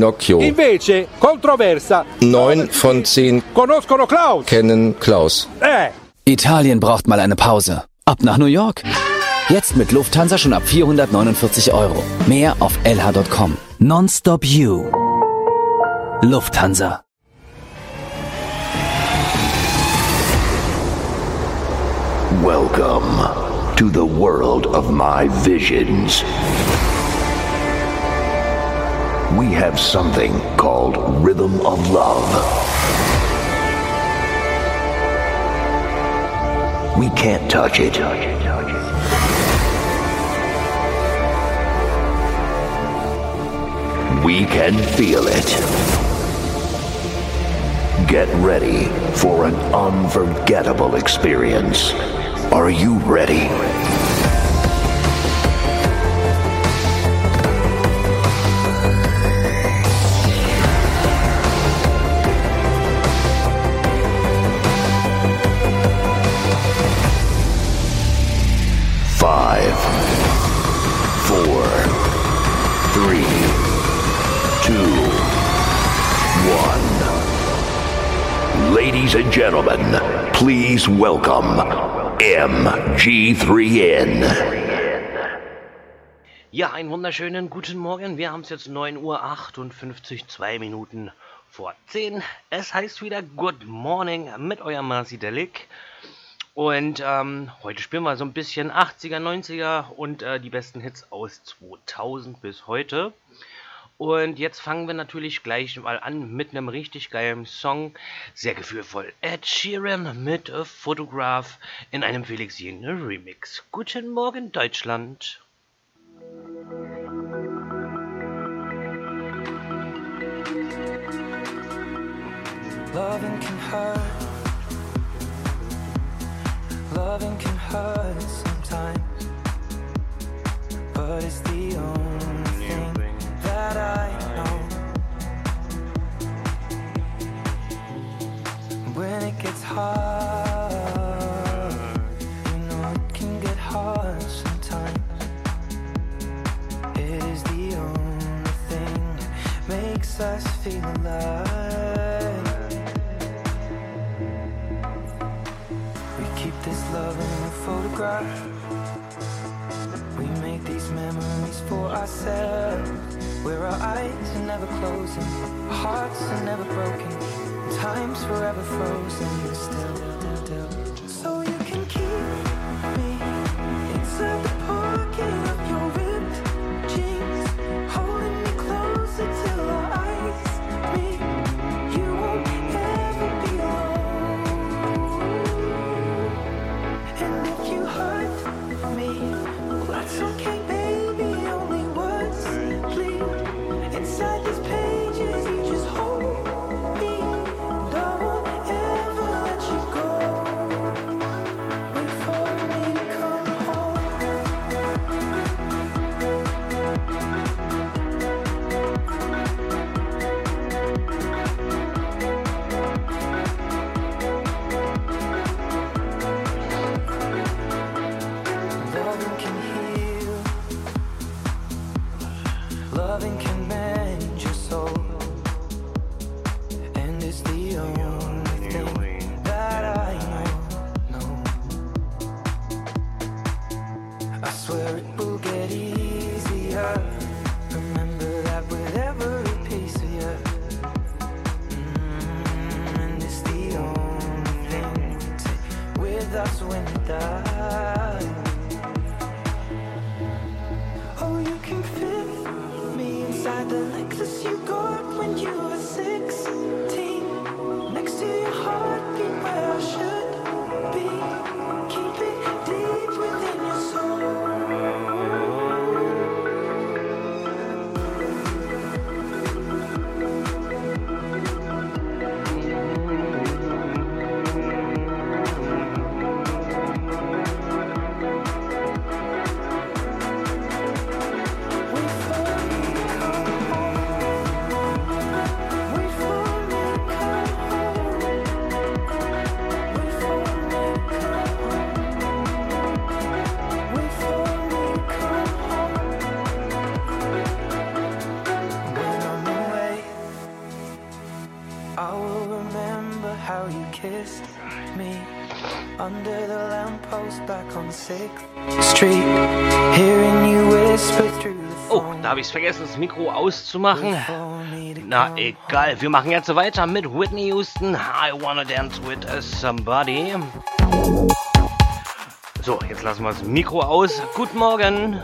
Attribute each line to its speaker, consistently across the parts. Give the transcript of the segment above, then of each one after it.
Speaker 1: Pinocchio.
Speaker 2: Invece, controversa.
Speaker 1: Neun von zehn kennen Klaus.
Speaker 2: Eh.
Speaker 3: Italien braucht mal eine Pause. Ab nach New York. Jetzt mit Lufthansa schon ab 449 Euro. Mehr auf lh.com. Nonstop You. Lufthansa.
Speaker 4: Welcome to the world of my visions. We have something called Rhythm of Love. We can't touch it. We can feel it. Get ready for an unforgettable experience. Are you ready? Ladies and gentlemen, please welcome MG3N.
Speaker 5: Ja, einen wunderschönen guten Morgen. Wir haben es jetzt 9 Uhr 58, zwei Minuten vor 10. Es heißt wieder Good Morning mit eurem Marci Delic. Und ähm, heute spielen wir so ein bisschen 80er, 90er und äh, die besten Hits aus 2000 bis heute. Und jetzt fangen wir natürlich gleich mal an mit einem richtig geilen Song. Sehr gefühlvoll. Ed Sheeran mit A Photograph in einem Felix Jähne Remix. Guten Morgen, Deutschland.
Speaker 6: Loving can hurt. Loving can hurt sometimes. But it's the only that I know. When it gets hard, you know it can get hard sometimes. It is the only thing that makes us feel alive. We keep this love in a photograph. We make these memories for ourselves. Where our eyes are never closing, our hearts are never broken, time's forever frozen still. So you can keep kissed me under the lamppost back on 6th Street, hearing you whisper through
Speaker 7: Oh, da habe ich es vergessen, das Mikro auszumachen. Na egal, wir machen jetzt weiter mit Whitney Houston. I wanna dance with somebody. So, jetzt lassen wir das Mikro aus. Guten Morgen.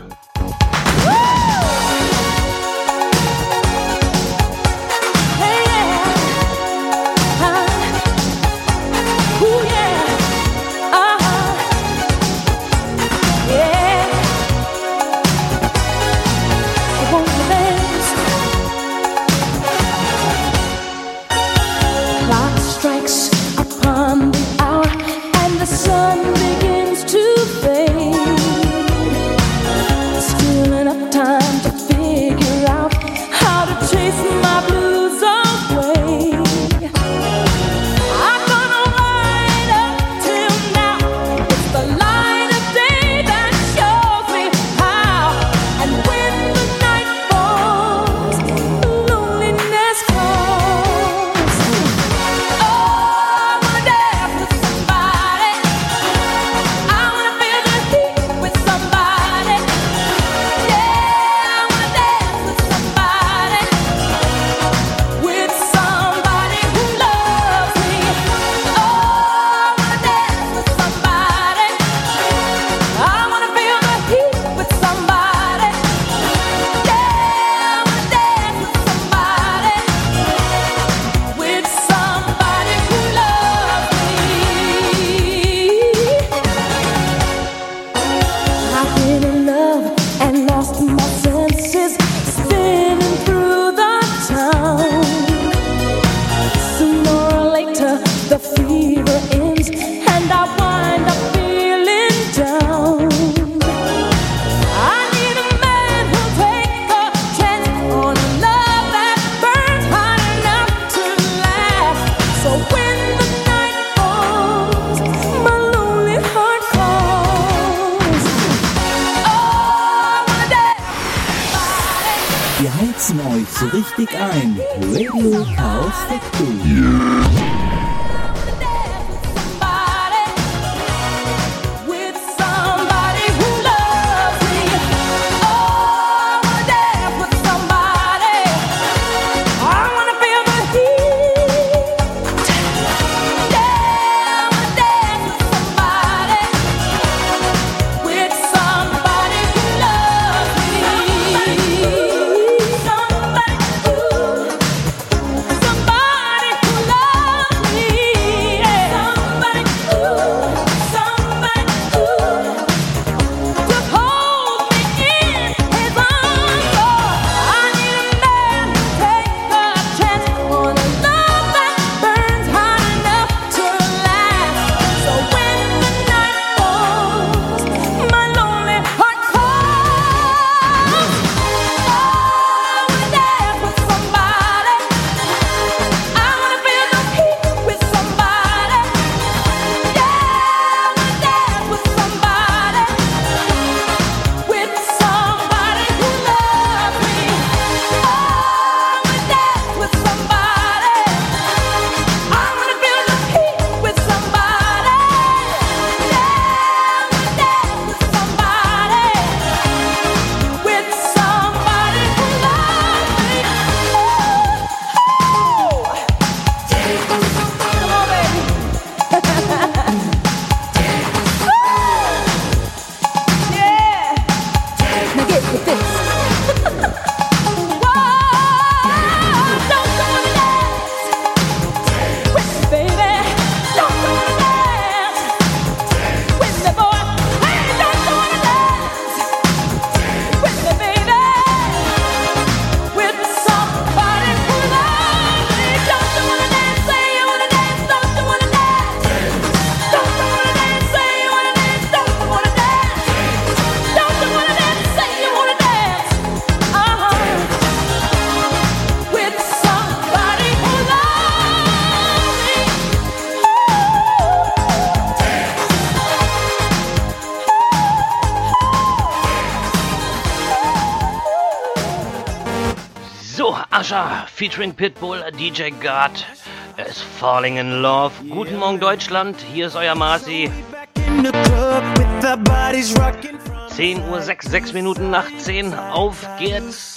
Speaker 7: featuring Pitbull, DJ Guard,
Speaker 6: is Falling in Love. Guten Morgen Deutschland, hier ist euer Marci. 10 Uhr 6, 6 Minuten nach 10, auf geht's.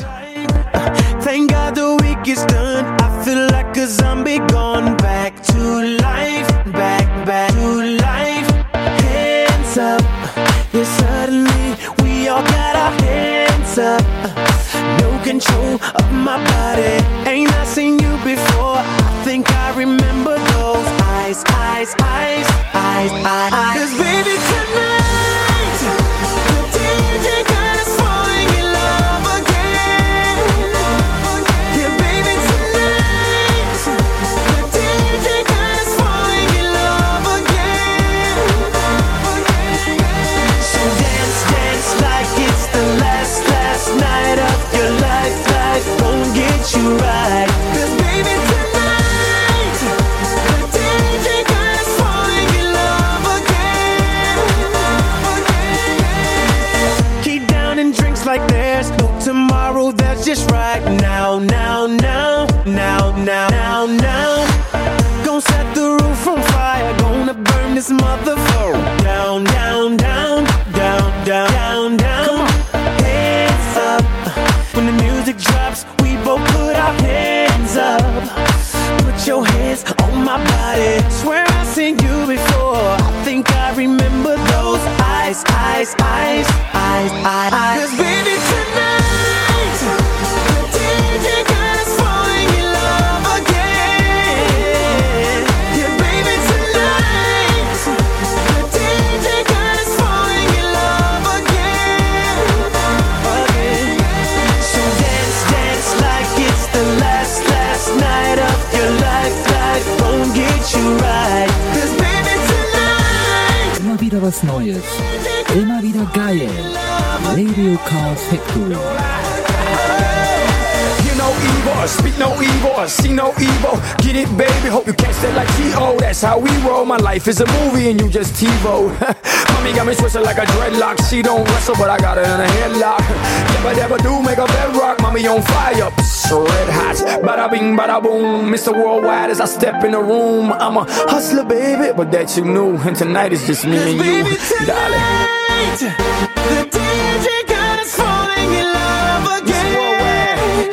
Speaker 8: Thank God the week is done. I feel like a zombie gone back to life, back, back to life. Hands up, yeah, suddenly we all got our hands up. No control my body. Ain't I seen you before? I think I remember those eyes, eyes, eyes, eyes, eyes. Cause baby, tonight,
Speaker 2: see no evil. Get it, baby. Hope you catch that like T.O. That's how we roll. My life is a movie and you just TiVo. Mommy got me twisted like a dreadlock. She don't wrestle, but I got her in a headlock. Never, never do make a bedrock. Mommy on fire, Psst, red hot. Bada bing, bada boom. Mr. Worldwide as I step in the room. I'm a hustler, baby, but that you knew. And tonight is just me and you, darling.
Speaker 8: The DJ got us falling in love again.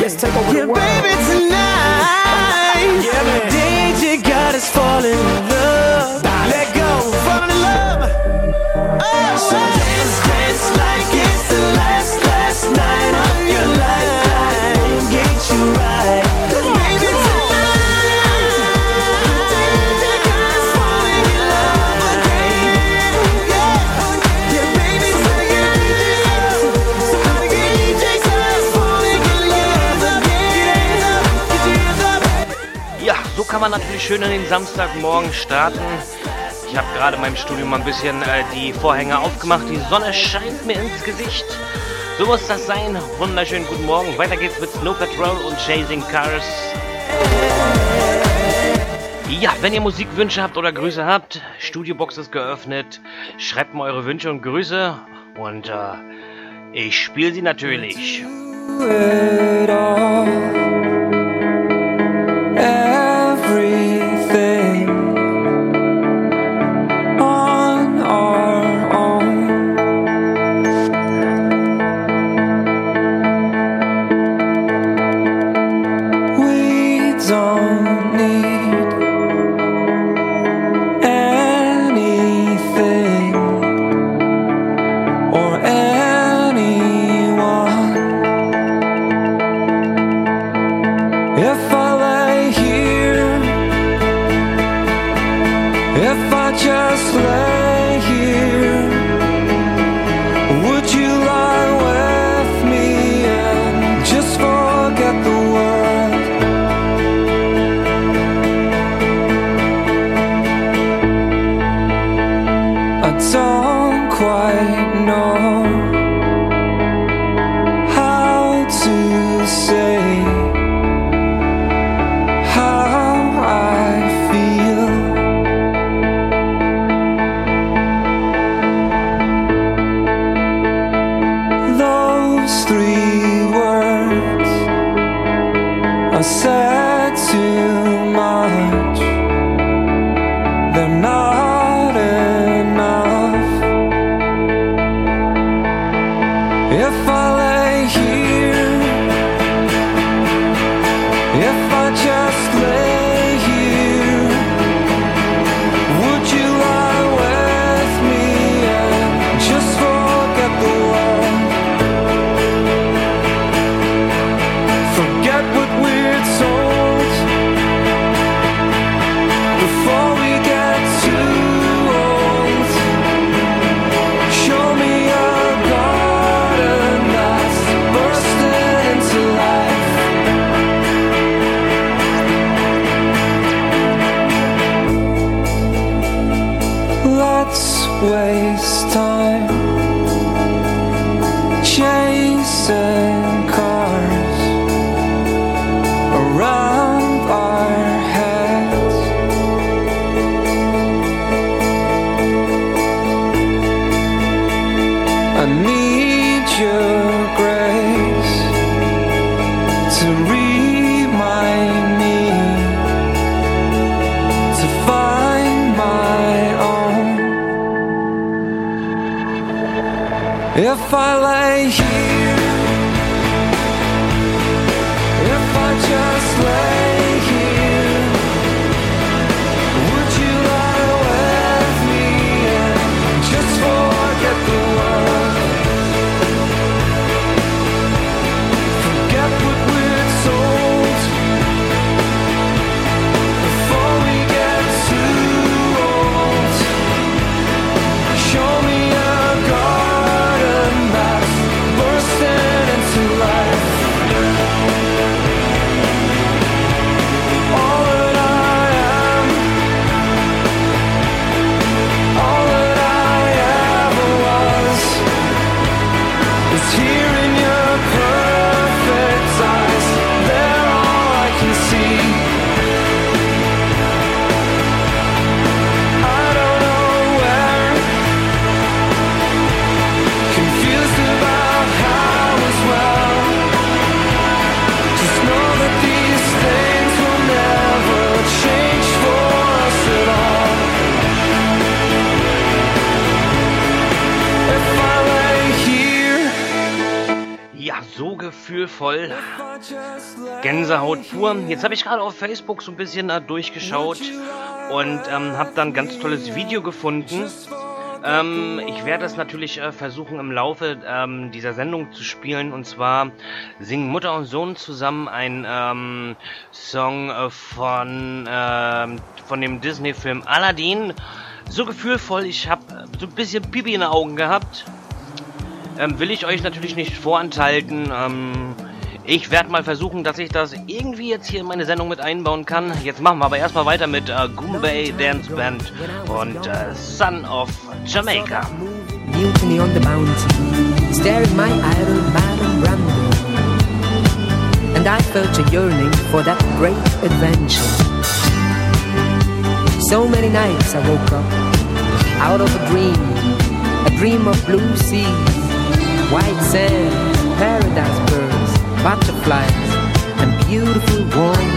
Speaker 2: Yes, take over
Speaker 8: Yeah,
Speaker 2: the world. Man
Speaker 6: natürlich schön in den Samstagmorgen starten. Ich habe gerade in meinem Studium mal ein bisschen äh, die Vorhänge aufgemacht. Die Sonne scheint mir ins Gesicht. So muss das sein. Wunderschönen guten Morgen. Weiter geht's mit Snow Patrol und Chasing Cars. Ja, wenn ihr Musikwünsche habt oder Grüße habt, Studiobox ist geöffnet. Schreibt mir eure Wünsche und Grüße und äh, ich spiele sie natürlich.
Speaker 5: Jetzt habe ich gerade auf Facebook so ein bisschen äh, durchgeschaut und ähm, habe dann ein ganz tolles Video gefunden. Ähm, ich werde es natürlich äh, versuchen im Laufe ähm, dieser Sendung zu spielen und zwar singen Mutter und Sohn zusammen einen ähm, Song äh, von ähm, von dem Disney-Film Aladdin. So gefühlvoll, ich habe so ein bisschen Pipi in den Augen gehabt. Ähm, will ich euch natürlich nicht vorenthalten. Ich werde mal versuchen, dass ich das irgendwie jetzt hier in meine Sendung mit einbauen kann. Jetzt machen wir aber erstmal weiter mit äh, Goombay Dance Band und äh, Son of Jamaica.
Speaker 9: Mutiny on the mountain, staring my idol Madame Brando. And I felt a yearning for that great adventure. So many nights I woke up out of a dream, a dream of blue seas, white sands, paradise butterflies, and beautiful warm-hearted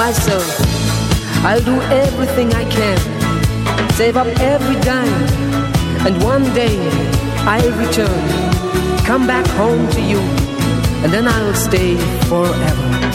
Speaker 6: myself. I'll do everything I can, save up every dime, and one day I'll return, come back home to you, and then I'll stay forever.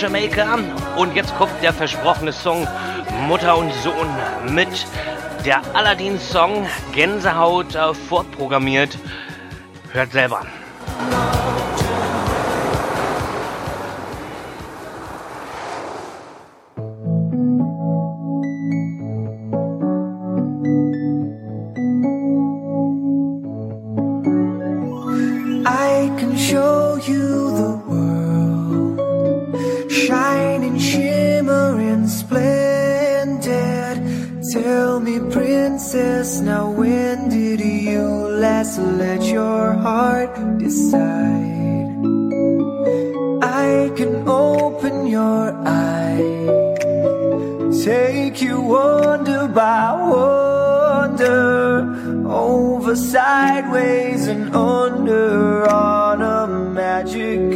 Speaker 10: Jamaica.
Speaker 5: Und jetzt kommt der versprochene Song Mutter und Sohn mit der Aladdin-Song Gänsehaut äh, vorprogrammiert. Hört selber.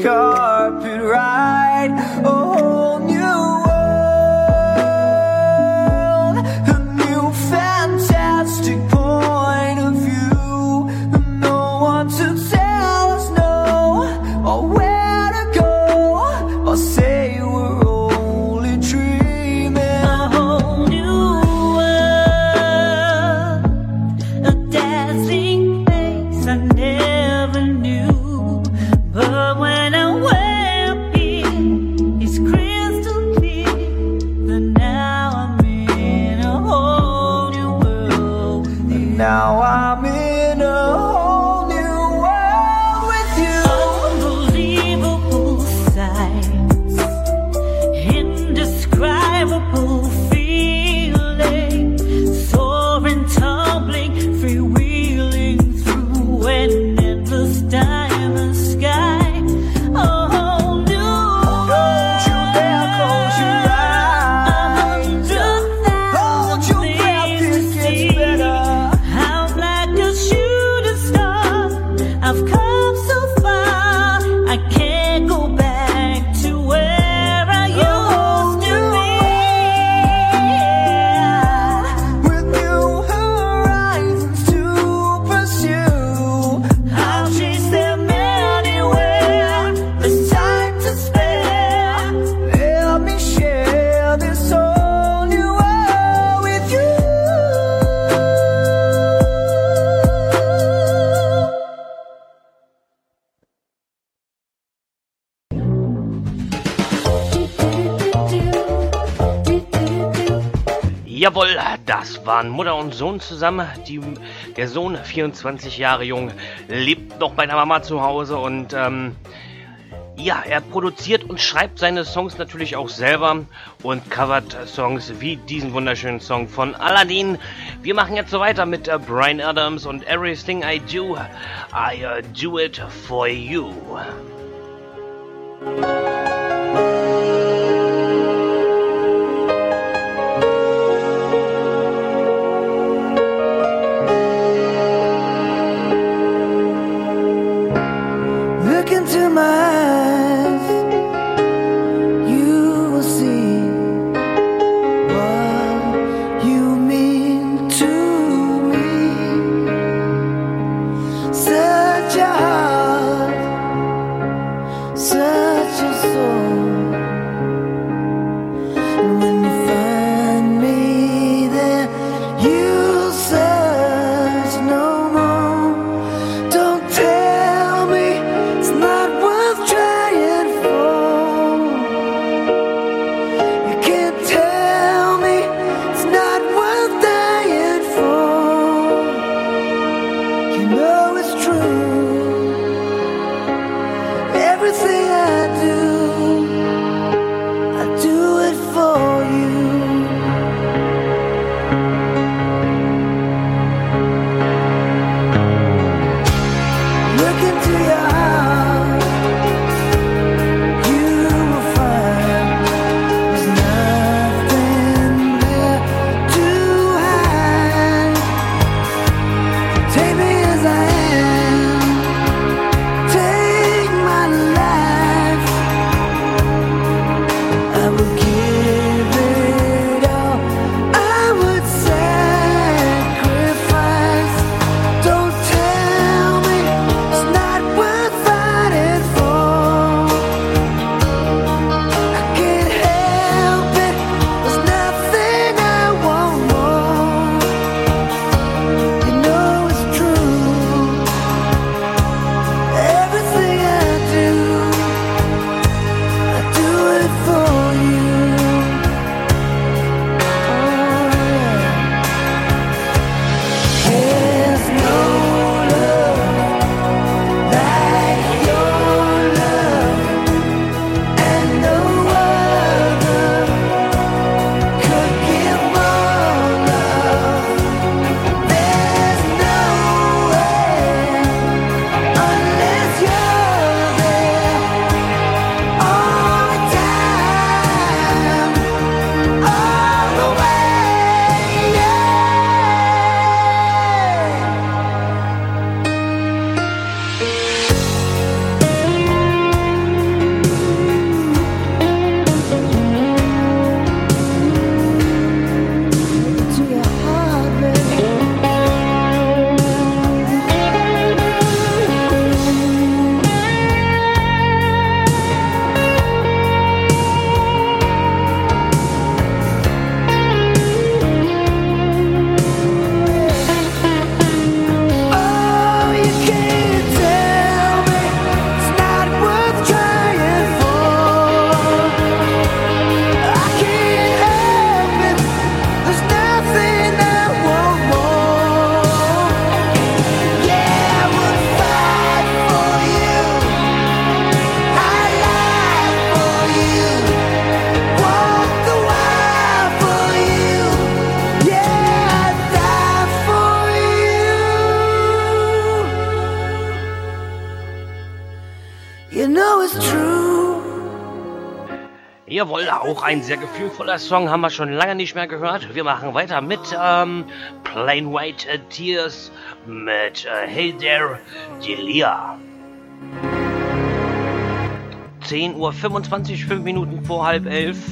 Speaker 10: carpet ride.
Speaker 5: Oh. Sohn zusammen. Die, der Sohn, 24 Jahre jung, lebt noch bei der Mama zu Hause und ähm, ja, er produziert und schreibt seine Songs natürlich auch selber und covert Songs wie diesen wunderschönen Song von Aladdin. Wir machen jetzt so weiter mit äh, Brian Adams und Everything I Do, I uh, Do It For You. Ein sehr gefühlvoller Song, haben wir schon lange nicht mehr gehört. Wir machen weiter mit ähm, Plain White äh, Tears mit äh, Hey There, Delia. 10 Uhr 25, 5 Minuten vor halb elf.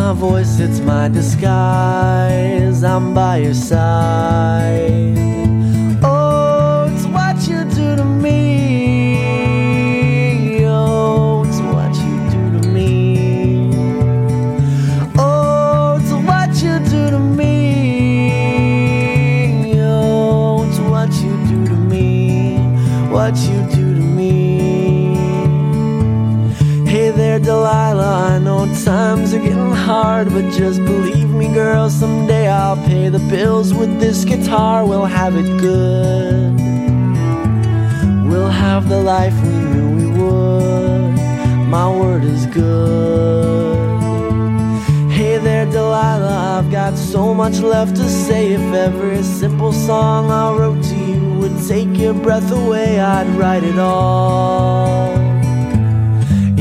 Speaker 11: My voice, it's my disguise. I'm by your side. Are getting hard, but just believe me, girl. Someday I'll pay the bills with this guitar. We'll have it good. We'll have the life we knew we would. My word is good. Hey there, Delilah. I've got so much left to say. If every simple song I wrote to you would take your breath away, I'd write it all.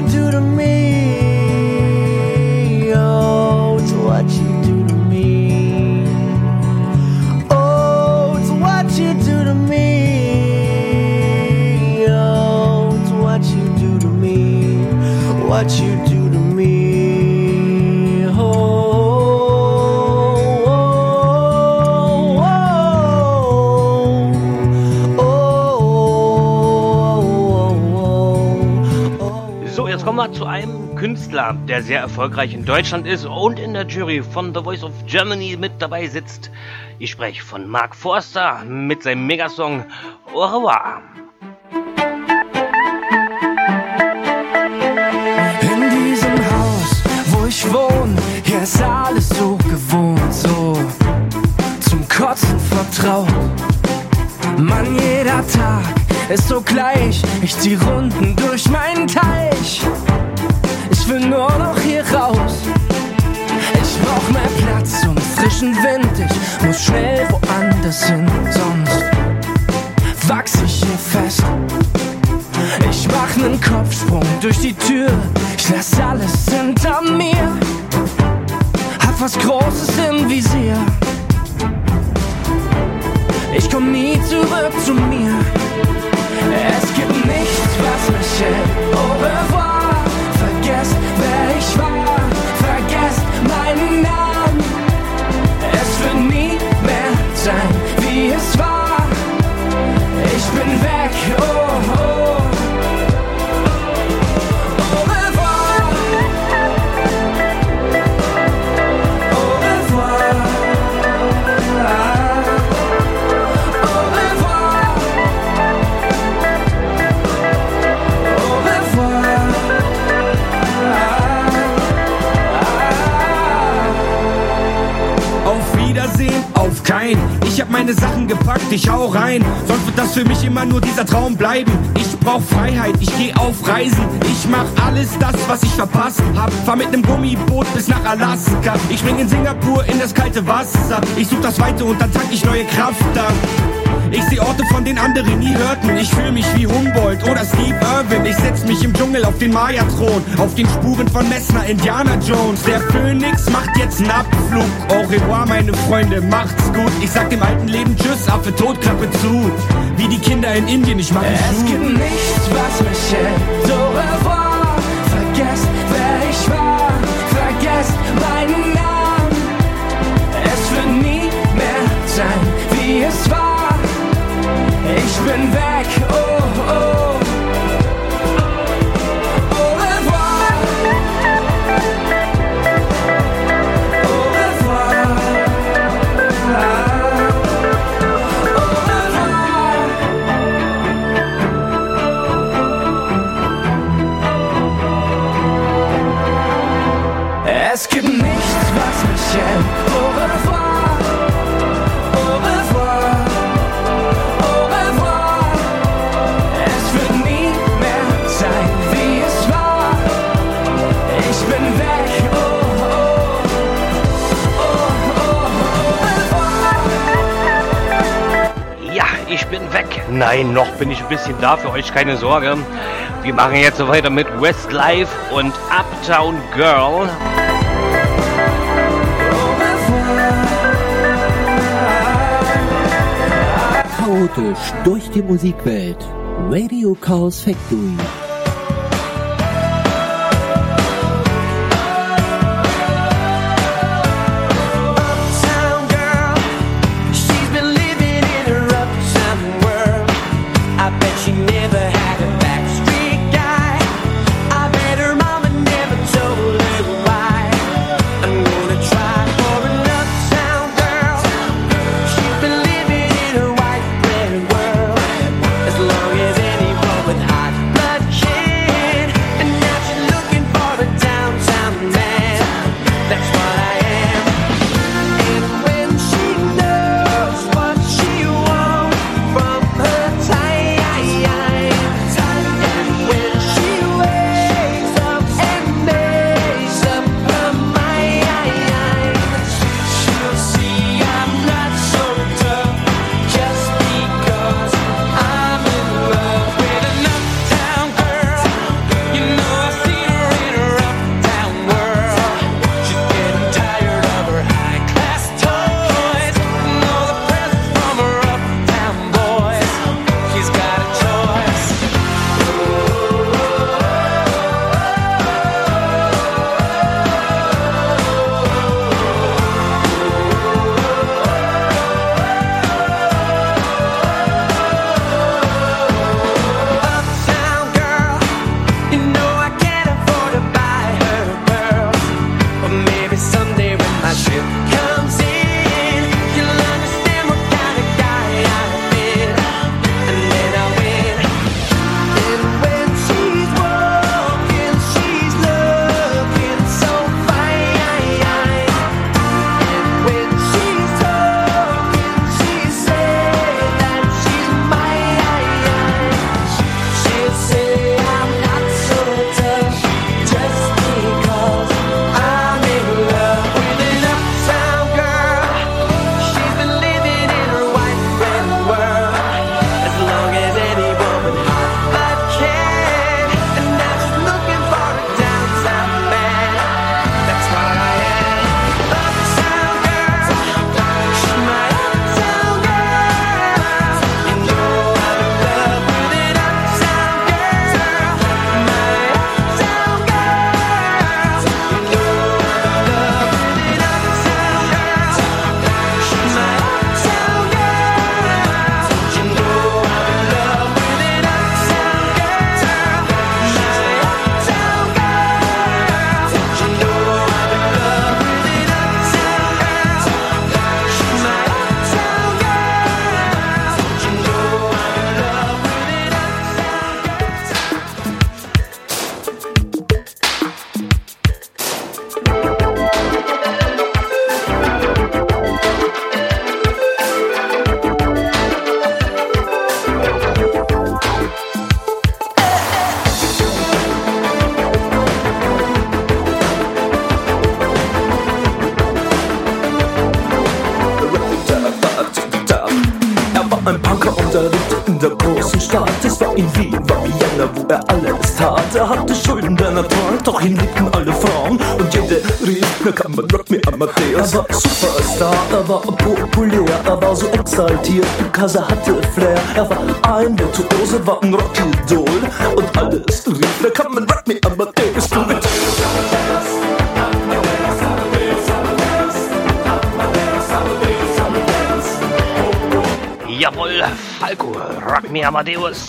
Speaker 11: You do to me.
Speaker 5: Künstler, der sehr erfolgreich in Deutschland ist und in der Jury von The Voice of Germany mit dabei sitzt. Ich spreche von Mark Forster mit seinem Megasong Au revoir.
Speaker 12: In diesem Haus, wo ich wohne, hier ist alles so gewohnt, so zum Kotzen vertraut. Mann, jeder Tag ist so gleich, ich zieh Runden durch meinen Teich. Ich will nur noch hier raus. Ich brauch mehr Platz und frischen Wind, ich muss schnell woanders hin, sonst wachs ich hier fest. Ich mach nen Kopfsprung durch die Tür, ich lass alles hinter mir. Hab was Großes im Visier. Ich komm nie zurück zu mir. Es gibt nichts, was mich hält. Au revoir, time.
Speaker 13: Meine Sachen gepackt, ich hau rein. Sonst wird das für mich immer nur dieser Traum bleiben. Ich brauch Freiheit, ich geh auf Reisen. Ich mach alles das, was ich verpasst hab. Fahr mit nem Gummiboot bis nach Alaska. Ich spring in Singapur in das kalte Wasser. Ich such das Weite und dann tank ich neue Kraft da. Ich seh Orte, von denen andere nie hörten. Ich fühl mich wie Humboldt oder Steve Irwin. Ich setz mich im Dschungel auf den Maya-Thron. Auf den Spuren von Messner, Indiana Jones. Der Phönix macht jetzt einen Abflug. Au revoir, meine Freunde, macht's gut. Ich sag dem alten Leben Tschüss, Affe tot, Klappe zu. Wie die Kinder in Indien, ich mach
Speaker 12: Es gibt nichts, was mich hält. Au revoir. Vergesst,
Speaker 5: Nein, noch bin ich ein bisschen da für euch, keine Sorge. Wir machen jetzt so weiter mit Westlife und Uptown Girl.
Speaker 14: Chaotisch durch die Musikwelt. Radio Chaos Factory.
Speaker 15: Er war Superstar, er war populär, er war so exaltiert, er hatte Flair. Er war ein Virtuose, war ein Rockidol. Und alles rief, na kann man Rock me Amadeus. Du mit
Speaker 5: Jawohl, Falco, Rock Me Amadeus.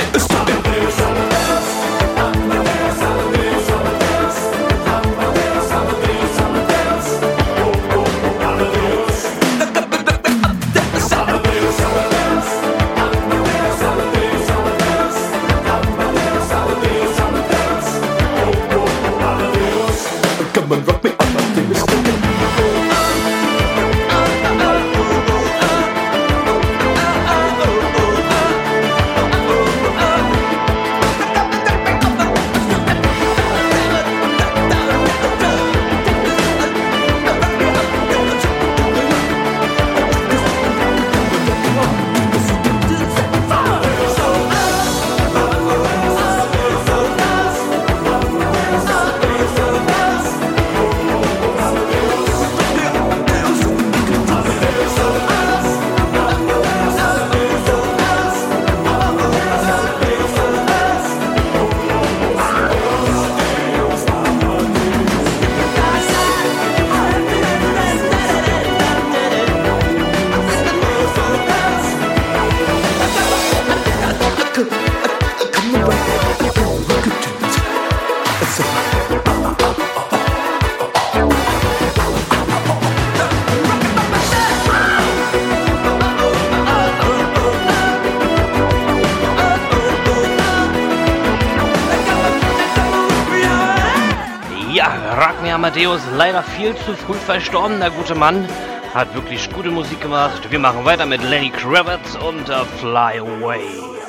Speaker 15: Amadeus,
Speaker 5: leider viel zu früh verstorben, der gute Mann. Hat wirklich gute Musik gemacht. Wir machen weiter mit Lenny Kravitz und uh, Fly Away.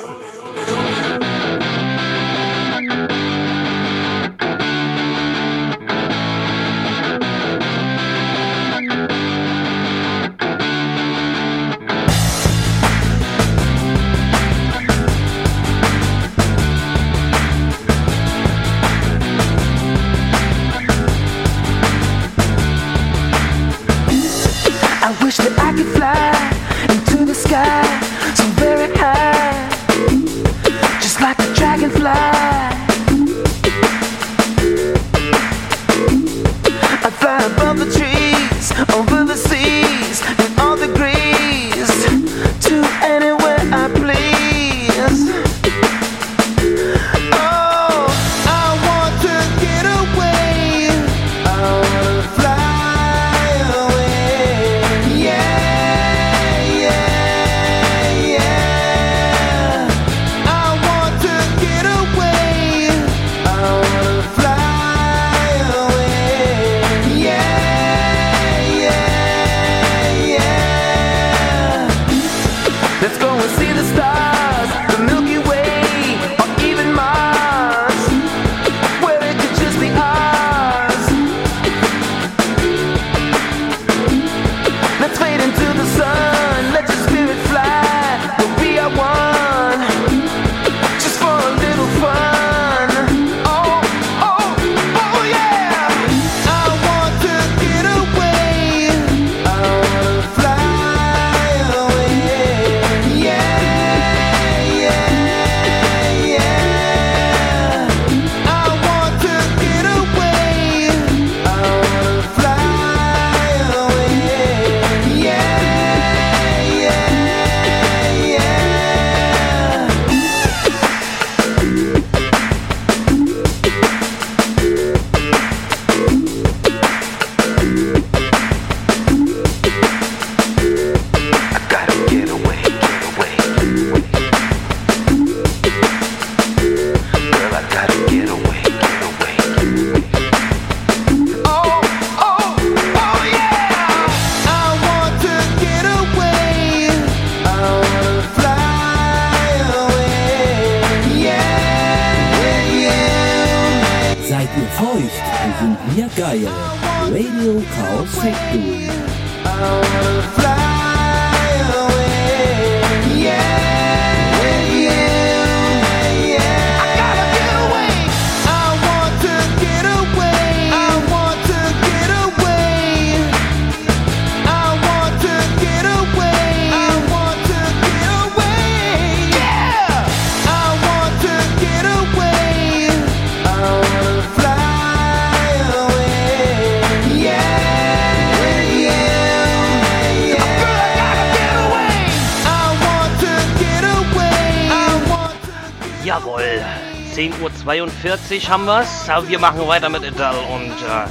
Speaker 5: 40 haben es? Aber wir machen weiter mit Adele und uh,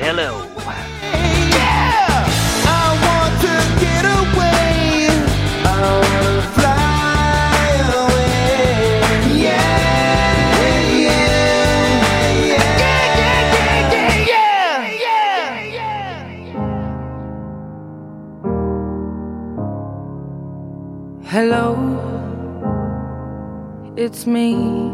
Speaker 5: Hello.
Speaker 7: Hello, it's me.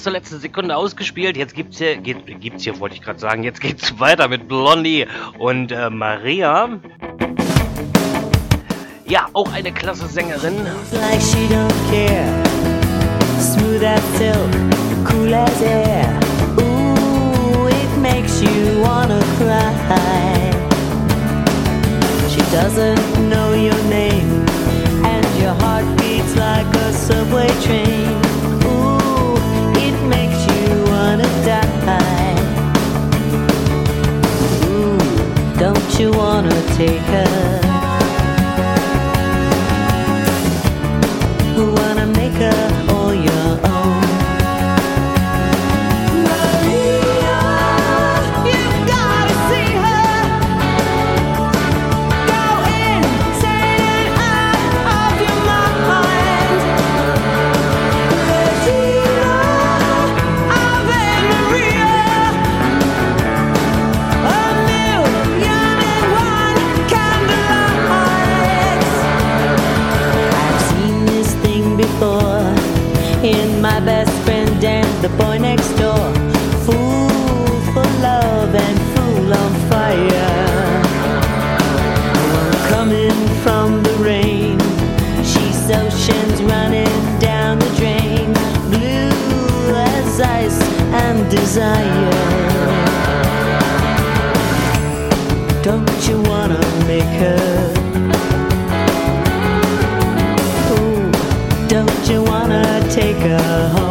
Speaker 5: Bis zur letzten Sekunde ausgespielt. Jetzt gibt's hier, geht, gibt's hier, wollte ich gerade sagen. Jetzt geht's weiter mit Blondie und äh, Maria. Ja, auch eine klasse Sängerin.
Speaker 16: like she don't care. Smooth as silk, cool as air. Ooh, it makes you wanna cry. She doesn't know your name, and your heart beats like a subway train. You wanna take her? yeah.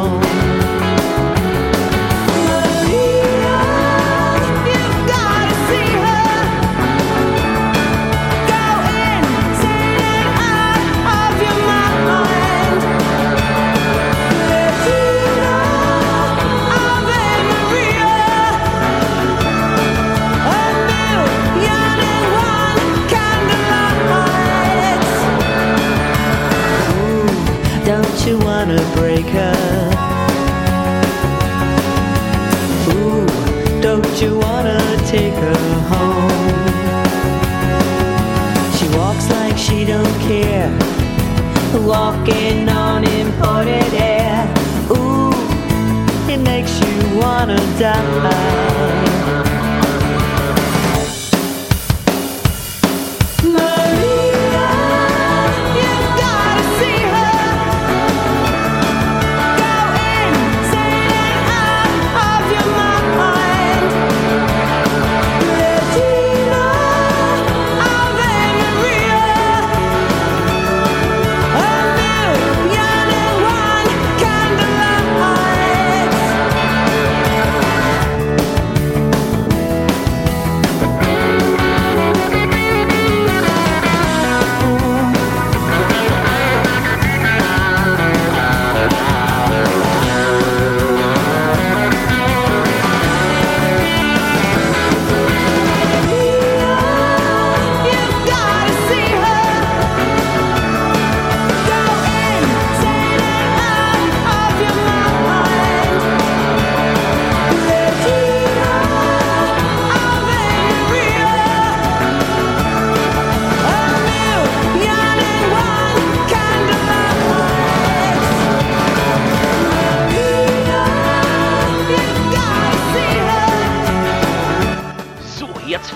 Speaker 16: gonna die.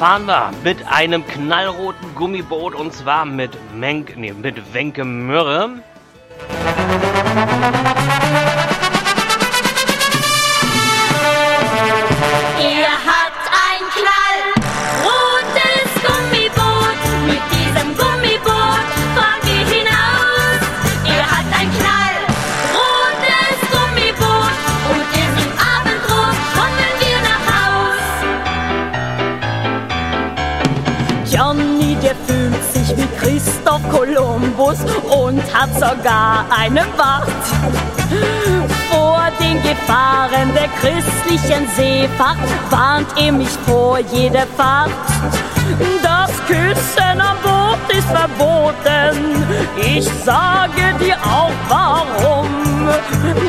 Speaker 5: Fahren wir mit einem knallroten Gummiboot und zwar mit Menk, nee, mit Wenke Mürre.
Speaker 17: Sogar eine Wacht. Vor den Gefahren der christlichen Seefahrt warnt er mich vor jeder Fahrt. Das Küssen am Boot ist verboten. Ich sage dir auch warum.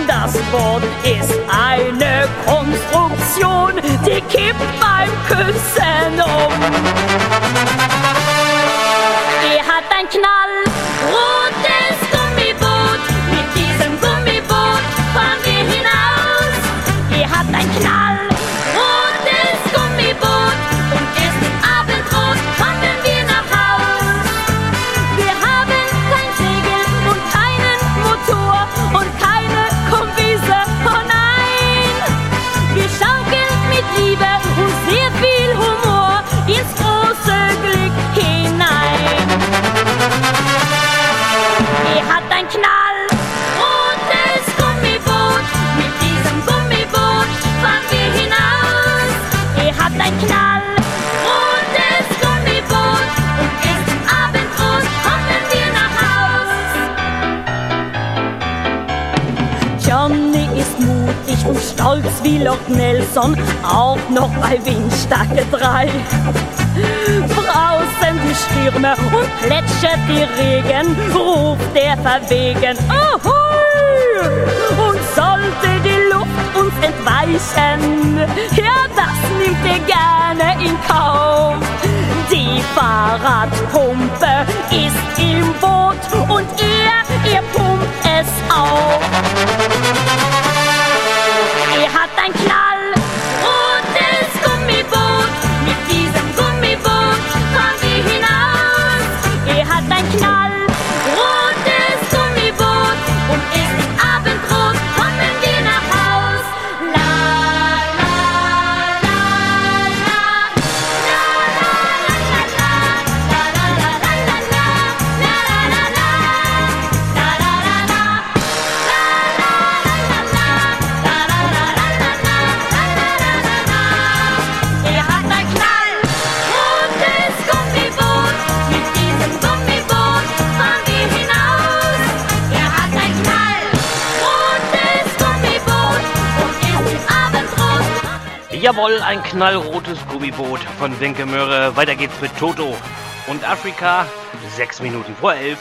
Speaker 17: Das Boot ist eine Konstruktion, die kippt beim Küssen um.
Speaker 18: Er hat ein knallrotes
Speaker 17: wie Lord Nelson auch noch bei Windstärke 3. Brausen die Stürme und plätschert die Regen, ruft der verwegen, ahoi! Und sollte die Luft uns entweichen, ja, das nimmt er gerne in Kauf. Die Fahrradpumpe ist im Boot und ihr, ihr pumpt es auf. ein knallrotes Gummiboot
Speaker 19: von Winke Möhre. Weiter geht's mit Toto und Afrika. Sechs Minuten vor elf.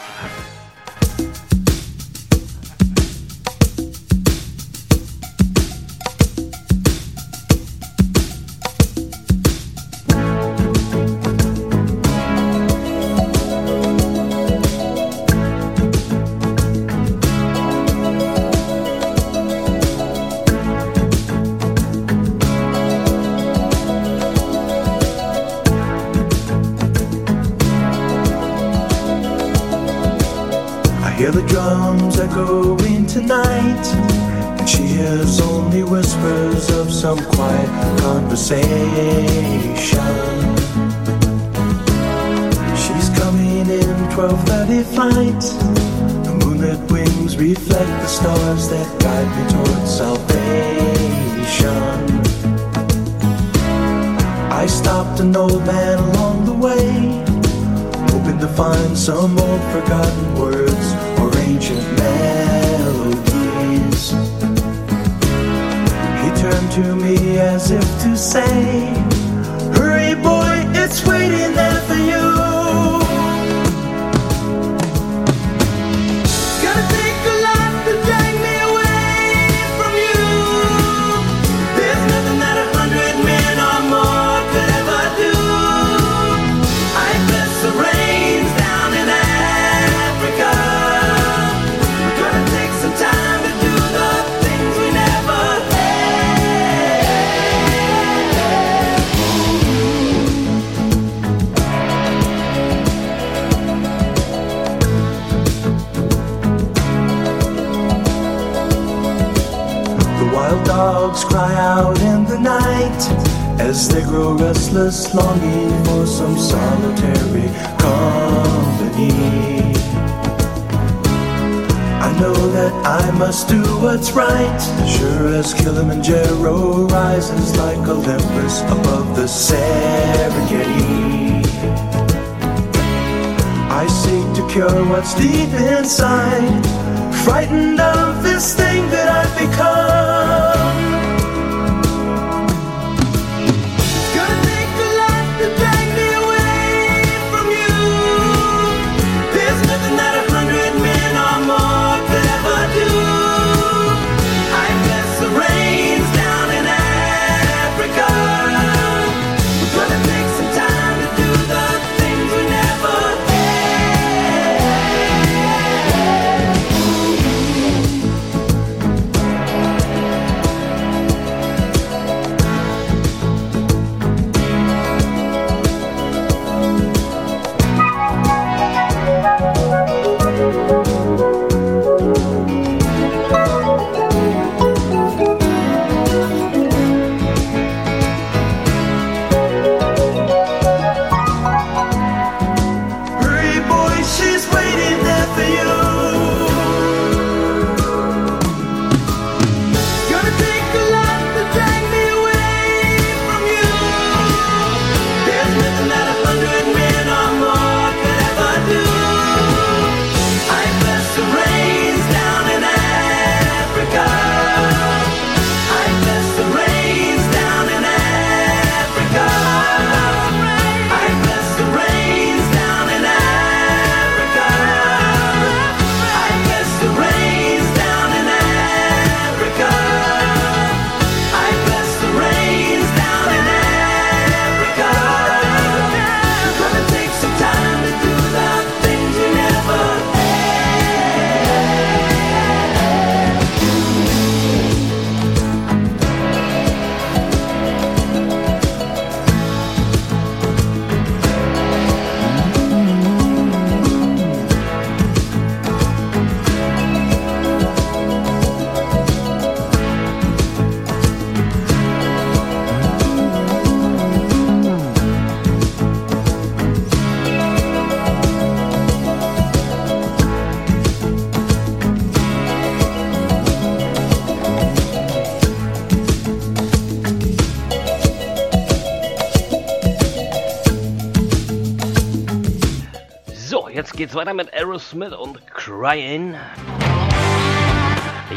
Speaker 5: Aerosmith und Crying.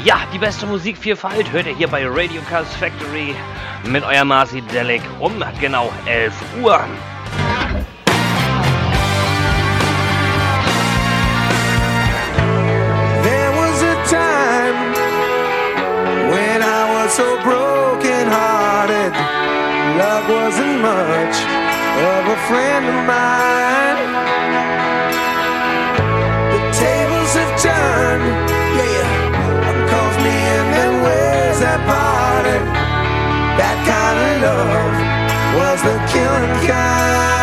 Speaker 5: Ja, die beste Musikvielfalt hört ihr hier bei Radio Cars Factory mit euer Marcy Delic um genau 11 Uhr.
Speaker 10: There was a time when I was so broken hearted. Love wasn't much of a friend of mine. That at party. That kind of love was the killing kind.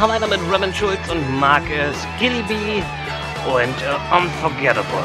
Speaker 5: haben weiter mit Raymond Schulz und Marcus Gilliby und äh, Unforgettable.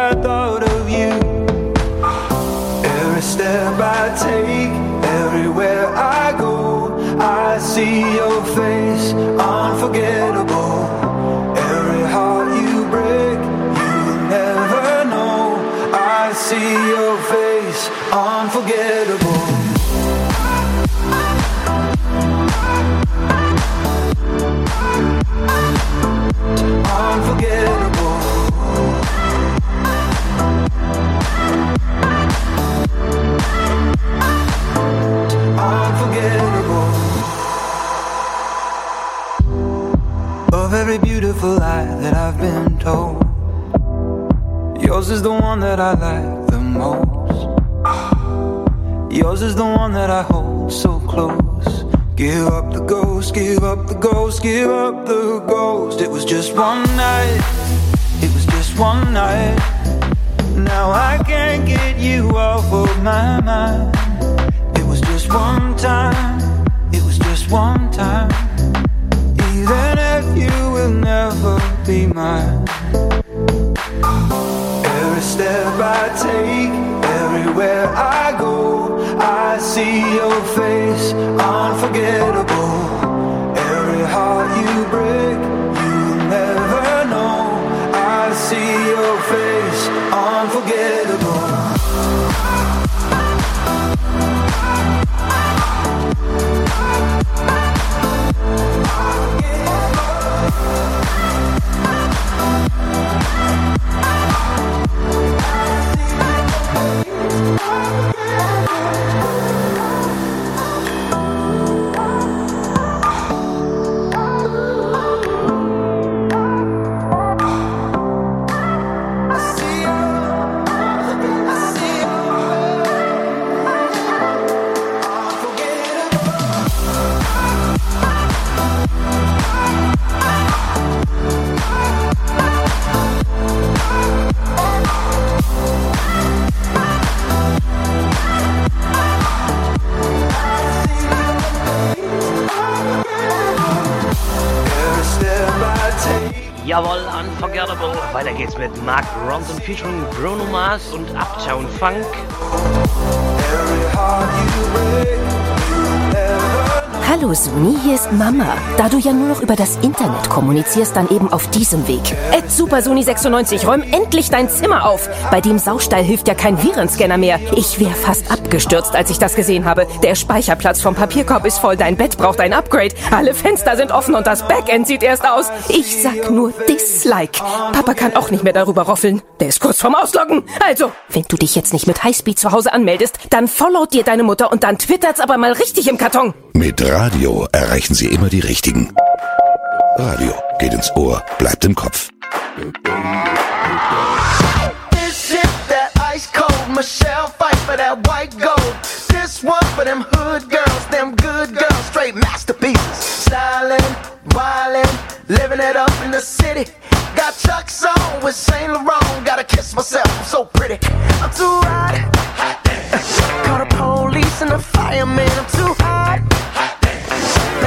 Speaker 6: forget one that I like the most. Yours is the one that I hold so close. Give up the ghost, give up the ghost, give up the ghost. It was just one night, it was just one night. Now I can't get you off of my mind. It was just one time, it was just one time. Even if you will never be mine. I take, everywhere I go, I see your face, unforgettable.
Speaker 5: Featuring Bruno Mars und Uptown Funk.
Speaker 20: Hallo Suni, hier ist Mama. Da du ja nur noch über das Internet kommunizierst, dann eben auf diesem Weg. Ed Super Suni96, räum endlich dein Zimmer auf. Bei dem Saustall hilft ja kein Virenscanner mehr. Ich wäre fast abgestürzt, als ich das gesehen habe. Der Speicherplatz vom Papierkorb ist voll, dein Bett braucht ein Upgrade. Alle Fenster sind offen und das Backend sieht erst aus. Ich sag nur Dislike. Papa kann auch nicht mehr darüber roffeln. Der ist kurz vorm Ausloggen. Also, wenn du dich jetzt nicht mit Highspeed zu Hause anmeldest, dann followt dir deine Mutter und dann twittert's aber mal richtig im Karton.
Speaker 4: Mit Radio erreichen Sie immer die Richtigen. Radio geht ins Ohr, bleibt im Kopf.
Speaker 10: This shit that ice cold Michelle fight for that white gold. This one for them hood girls, them good girls, straight masterpieces. Stylin', wildin', living it up in the city. Got Chuck's on with Saint Laurent. Gotta kiss myself, I'm so pretty. I'm too hot. Call the police and the fireman. I'm too hot.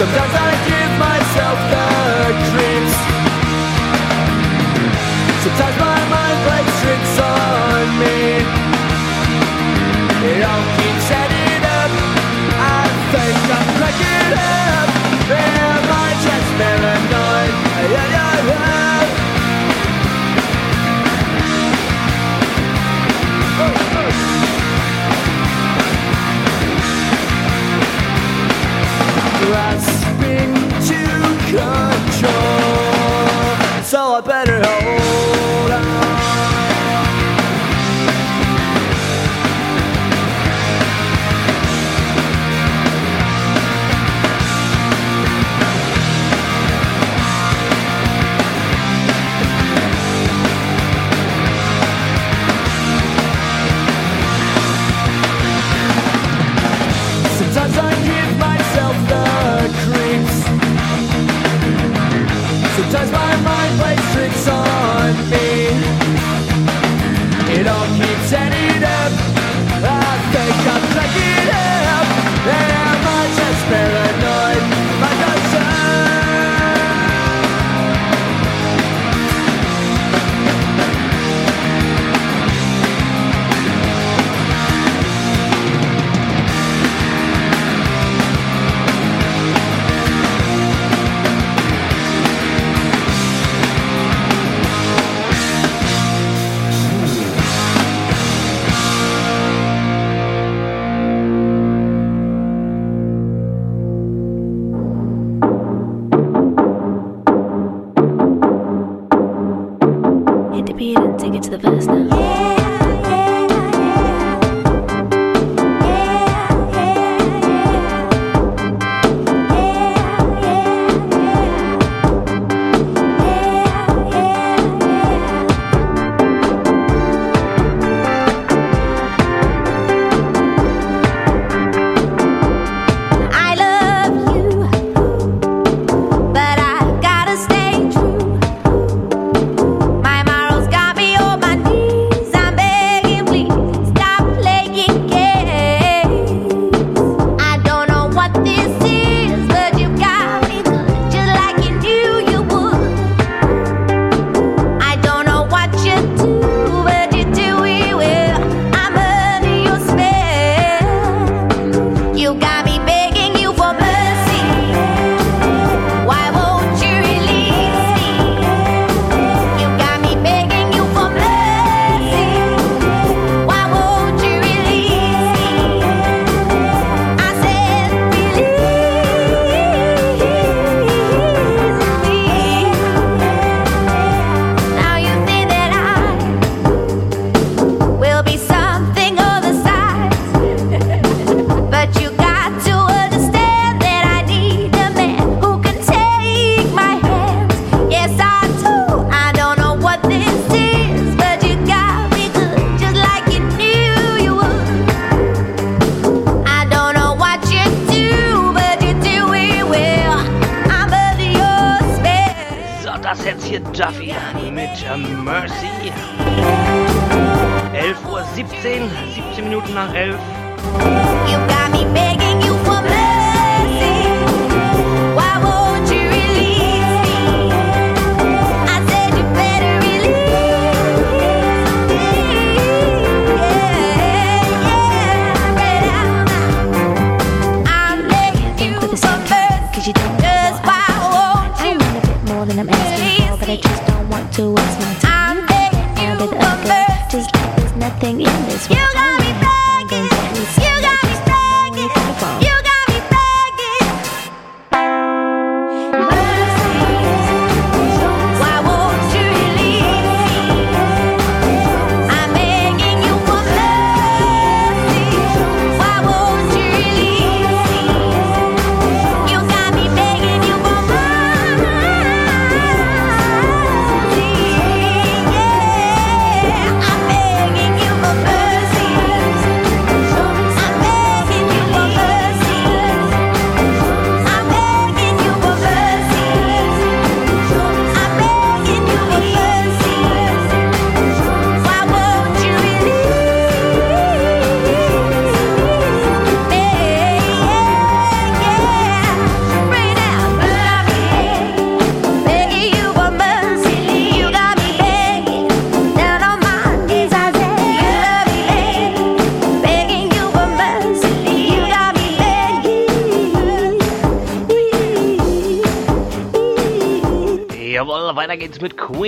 Speaker 12: Sometimes I give myself the creeps. Sometimes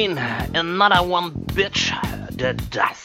Speaker 12: Queen. Another one bitch, the dust.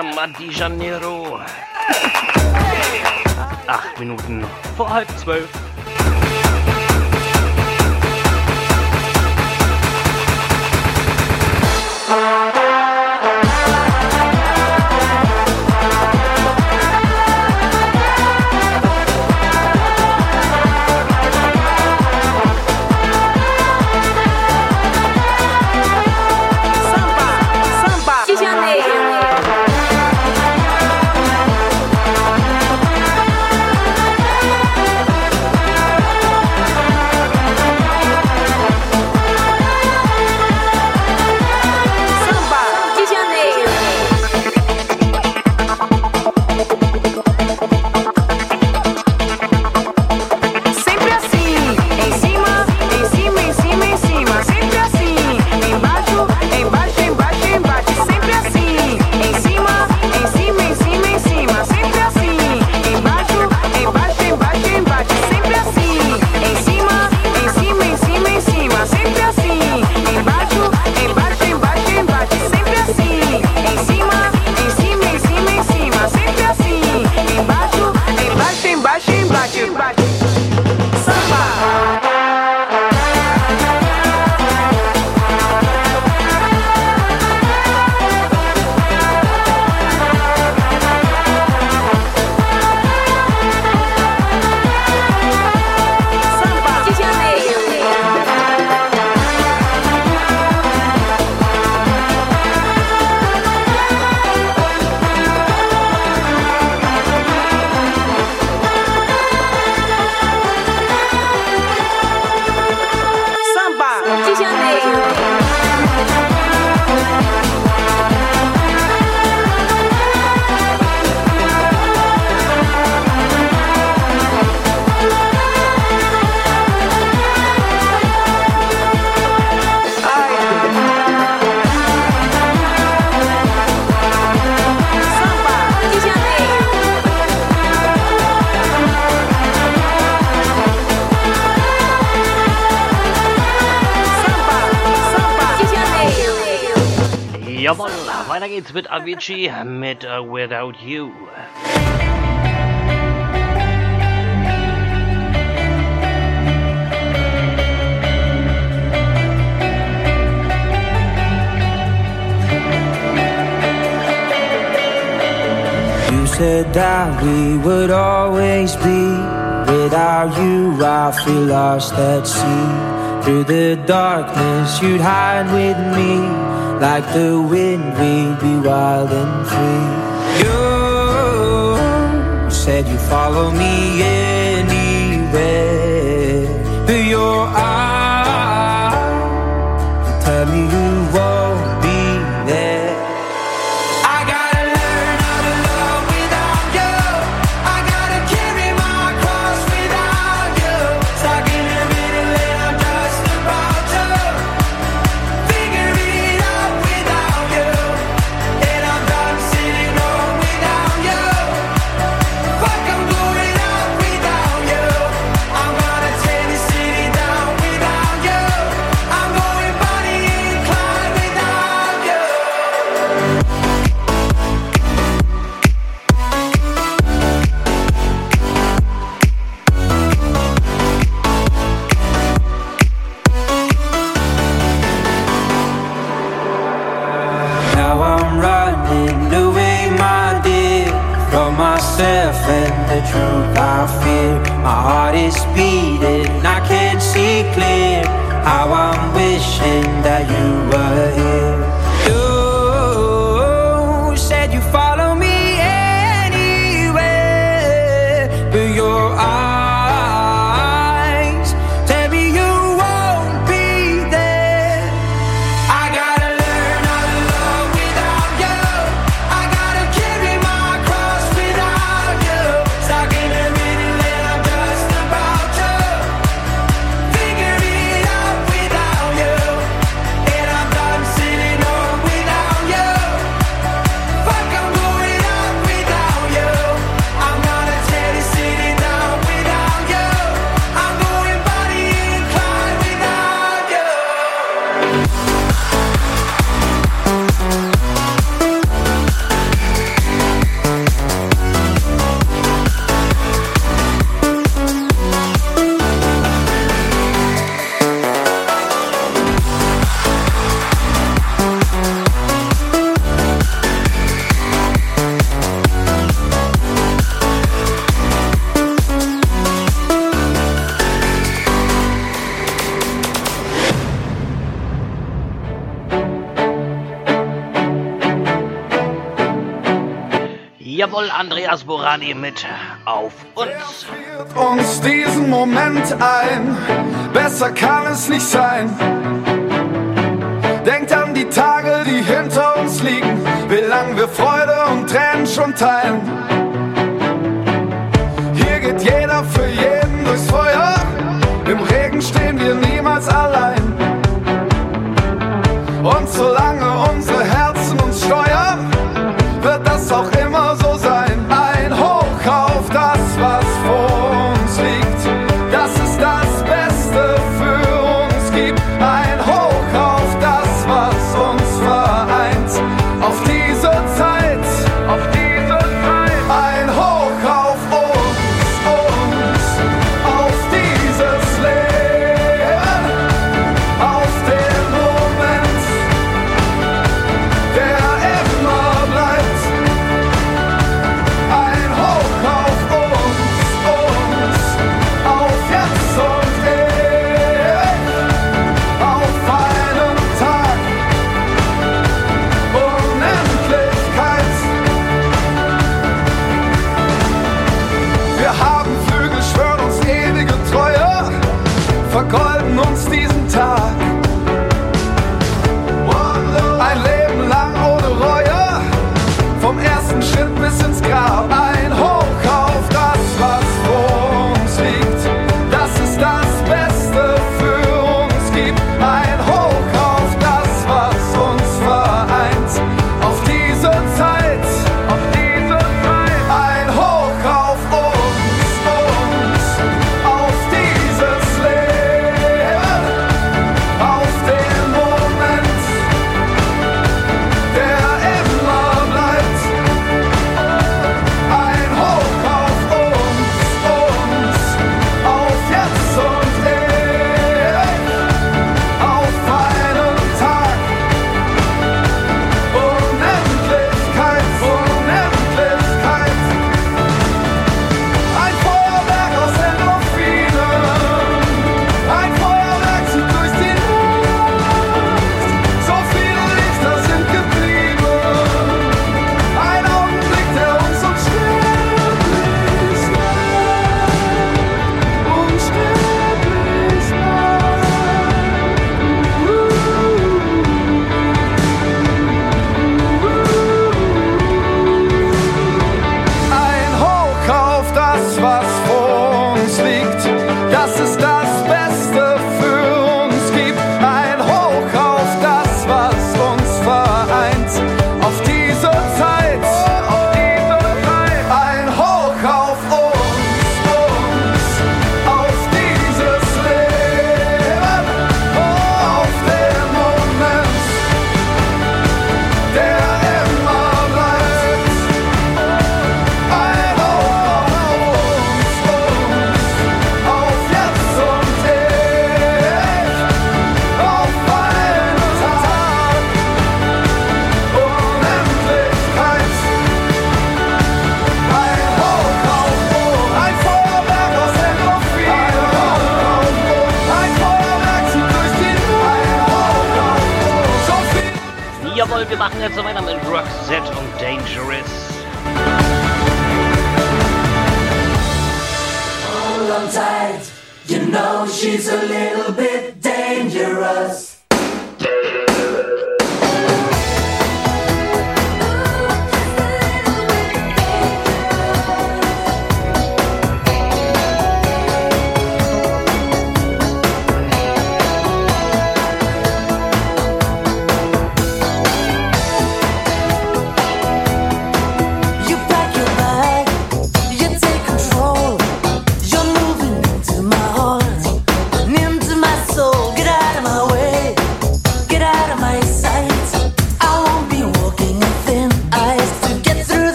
Speaker 21: Sama de Janeiro. Acht Minuten vor halb zwölf. With Avicii, Mit or uh, Without You.
Speaker 6: You said that we would always be. Without you, I feel lost at sea. Through the darkness, you'd hide with me. Like the wind, we'd be wild and free. You said you
Speaker 22: follow me,
Speaker 6: yeah Charlie mit auf uns.
Speaker 23: uns diesen Moment ein, besser kann es nicht sein. Denkt an die Tage, die hinter uns liegen, wie lang wir Freude und Tränen schon teilen. Hier geht jeder für jeden durchs Feuer, im Regen stehen wir niemals allein. Und solange unsere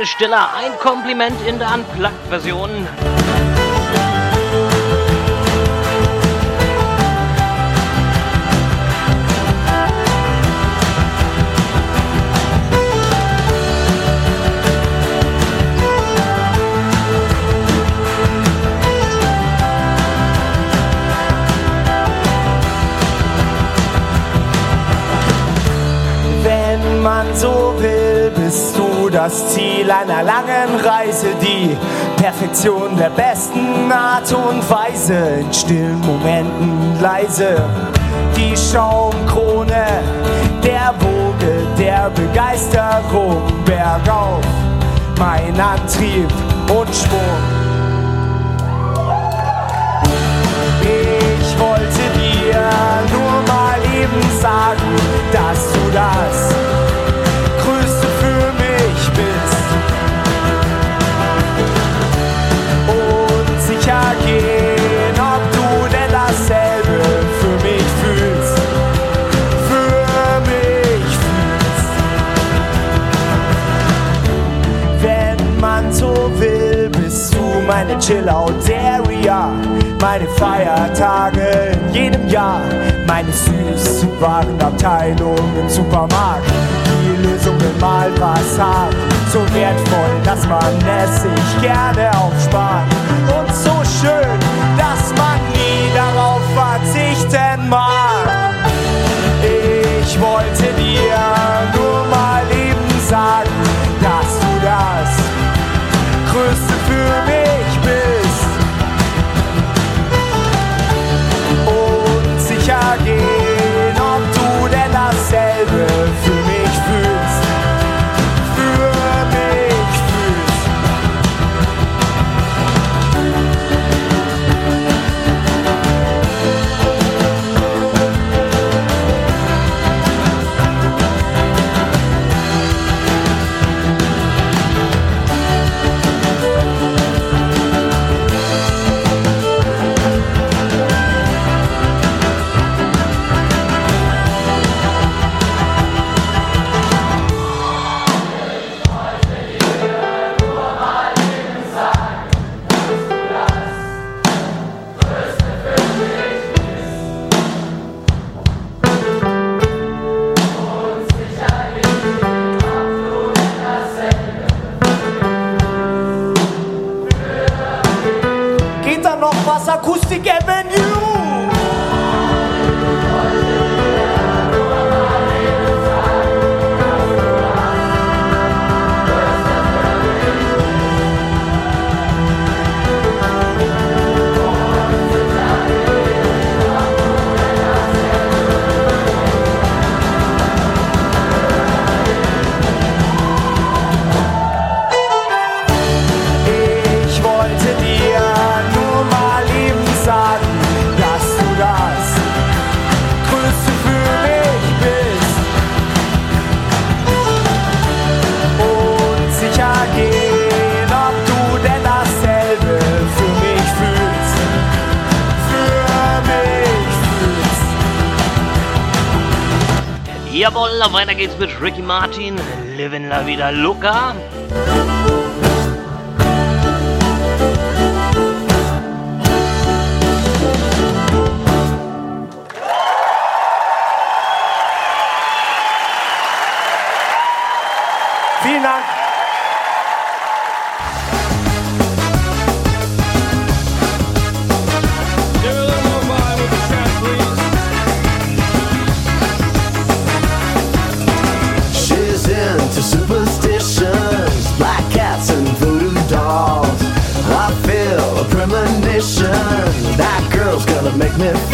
Speaker 5: Sportfreunde Stiller, ein Kompliment in der Unplugged-Version.
Speaker 24: Wenn man so will, bist du das Ziel einer langen Reise, die Perfektion der besten Art und Weise, in stillen Momenten leise. Die Schaumkrone der Woge der Begeisterung bergauf, mein Antrieb und Schwung. Ich wollte dir nur mal eben sagen, dass du das meine Chill-Out-Area, meine Feiertage in jedem Jahr, meine süß Warenabteilung im Supermarkt. Die Lösung, wenn mal was hat, so wertvoll, dass man es sich gerne aufspart. Und so schön, dass man nie darauf verzichten mag. Ich wollte dir nur mal eben sagen,
Speaker 5: Jawohl, weiter geht's mit Ricky Martin, Livin La Vida Loca.
Speaker 6: Smith.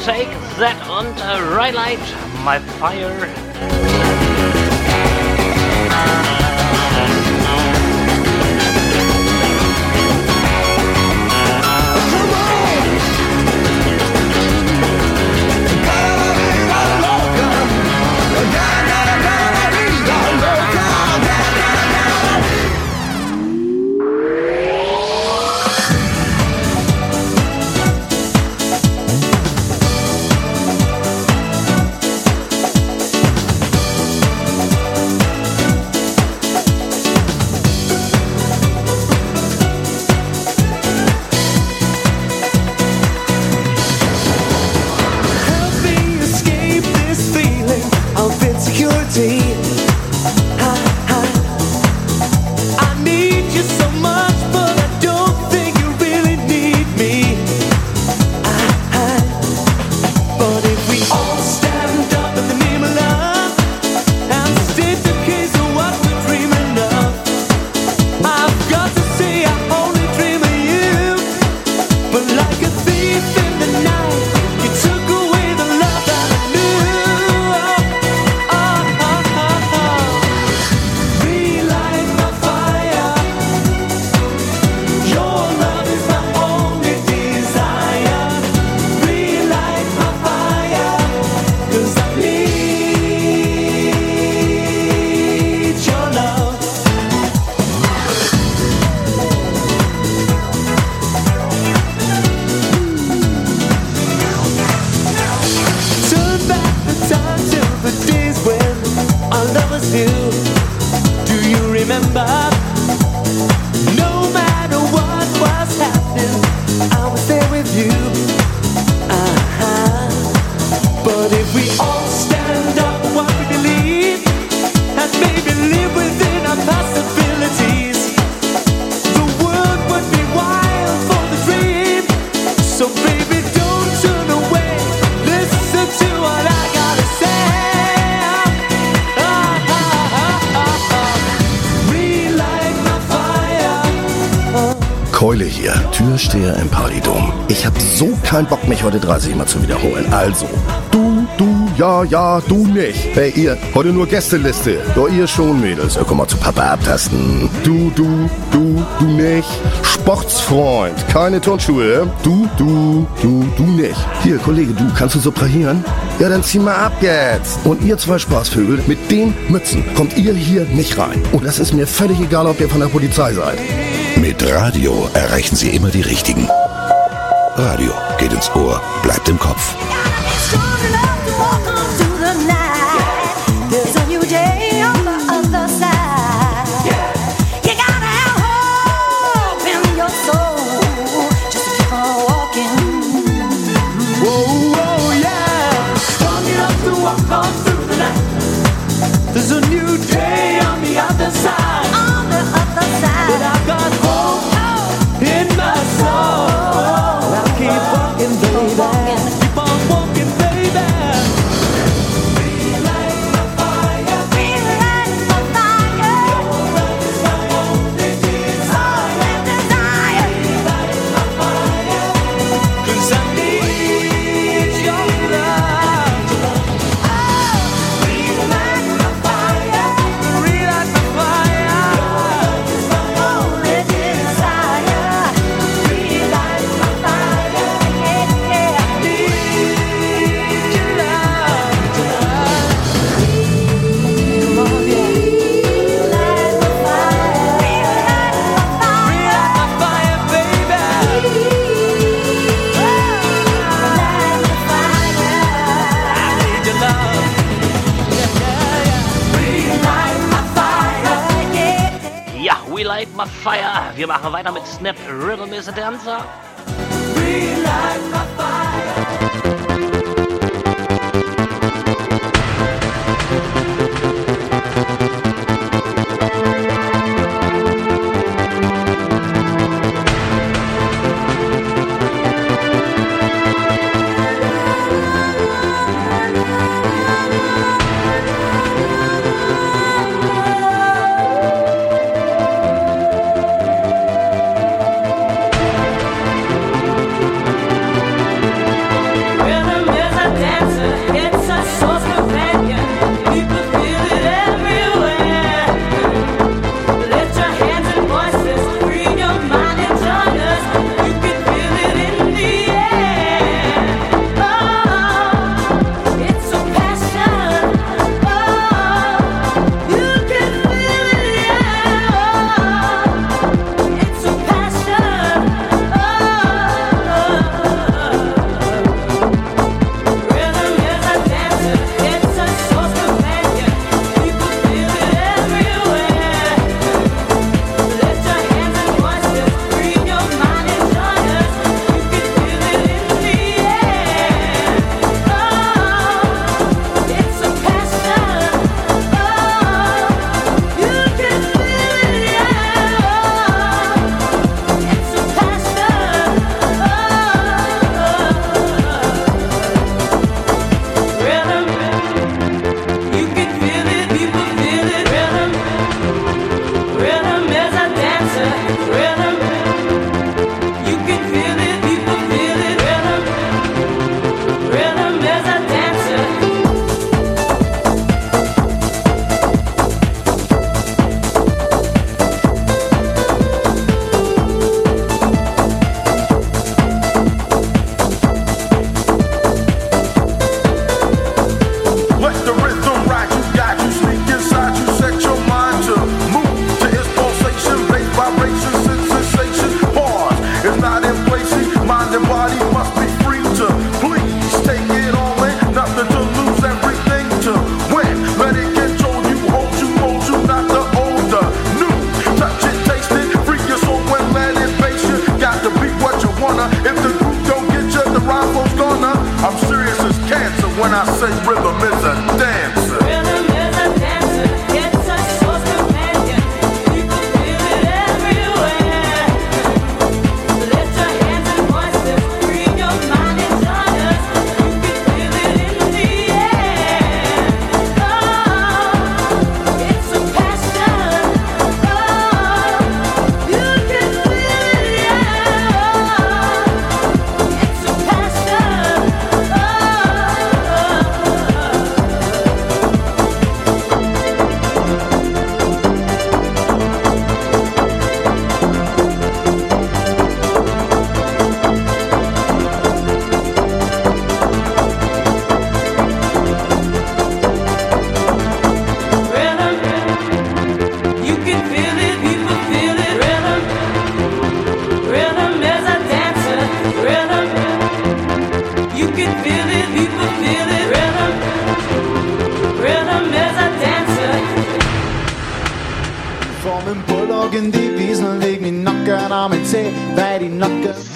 Speaker 6: take
Speaker 5: that on the
Speaker 8: right light, my fire
Speaker 25: stehe im Partydom. Ich habe so keinen Bock, mich heute 30 Mal zu wiederholen. Also, du, du, ja, ja, du nicht. Hey, ihr, heute nur Gästeliste. Doch ihr schon, Mädels. Guck mal zu Papa abtasten. Du, du, du, du nicht. Sportsfreund, keine Turnschuhe. Du, du, du, du nicht. Hier, Kollege, du, kannst du subtrahieren? Ja, dann zieh mal ab jetzt. Und ihr zwei Spaßvögel, mit den Mützen kommt ihr hier nicht rein. Und das ist mir völlig egal, ob ihr von der Polizei seid.
Speaker 26: Mit Radio erreichen Sie immer die Richtigen. Radio geht ins Ohr, bleibt im Kopf.
Speaker 5: Wir machen weiter mit Snap Rhythm is a Dancer.
Speaker 27: Real life.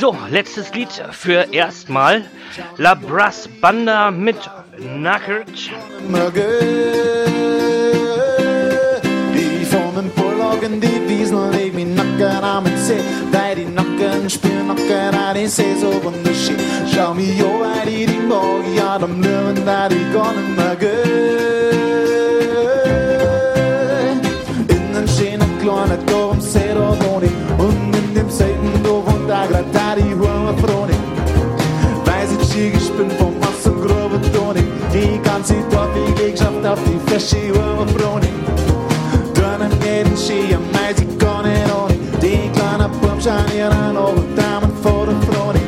Speaker 5: So, letztes Lied für erstmal. La Brass Banda mit
Speaker 27: vom dem Bulldog in die Wiesel, leg mich nacken am See, weil die Nacken spüren nacken an den See so wunderschön. Schau mich an, weil die die Morgen, ja, dem Löwen, da die gar nicht und in dem selben Dorf, und da grad da die Weiß ich, schick, ich bin vom Wasser grobe Toni. Die ganze Dorfweglegschaft auf die Flasche Hunger froh Dann jeden Ski am Mais, ich gar nicht ohne. Die kleinen Buben hier an, aber Damen vor der Froni.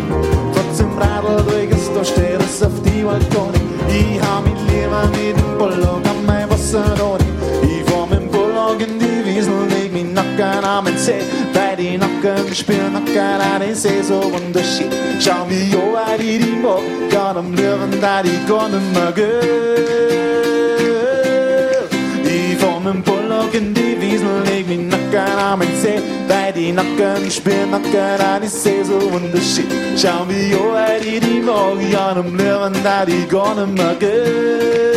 Speaker 27: Trotzdem radel durch es, da steht es auf die Balkone. Ich hab mich Leben mit dem Bullock an mein Wasser ohne. Ich fahr mit dem Bullock in die Wiesel, leg mich nacken am See. Bei die Nacken spinner kan aan in zee zo want de shit. Chambio ali di mo kan hem leren dat ik kon hem maken Die van mijn pollock en die wiesel ik me nakken aan mijn zee Wij die nakken spinner kan aan in zee zo want de shit. Chambio ali di mo kan hem leren dat ik kon hem maken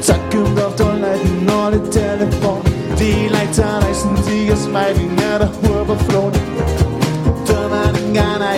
Speaker 27: Zakken auf Toiletten alle Die Leiter reißen Siegesmal wie der Ruhr beflohnt. Turban in Ghana,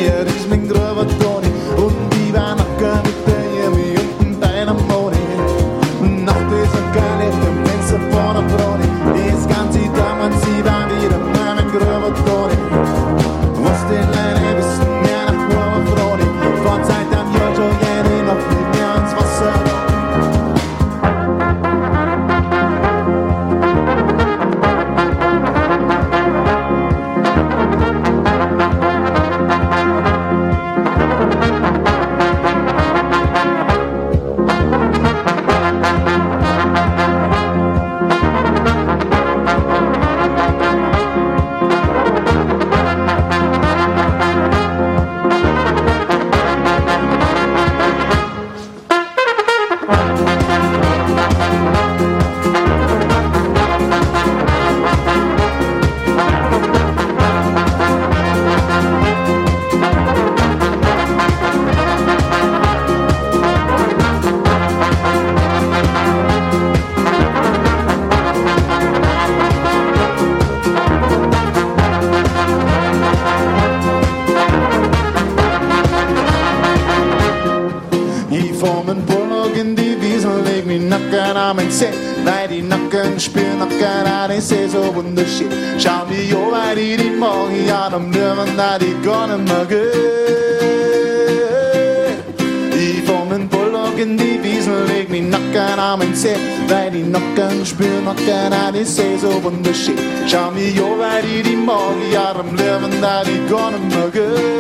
Speaker 27: klockan say, sex over the shit. Kör mig, jag är i din mage, ja, de löven där i gonna mörker.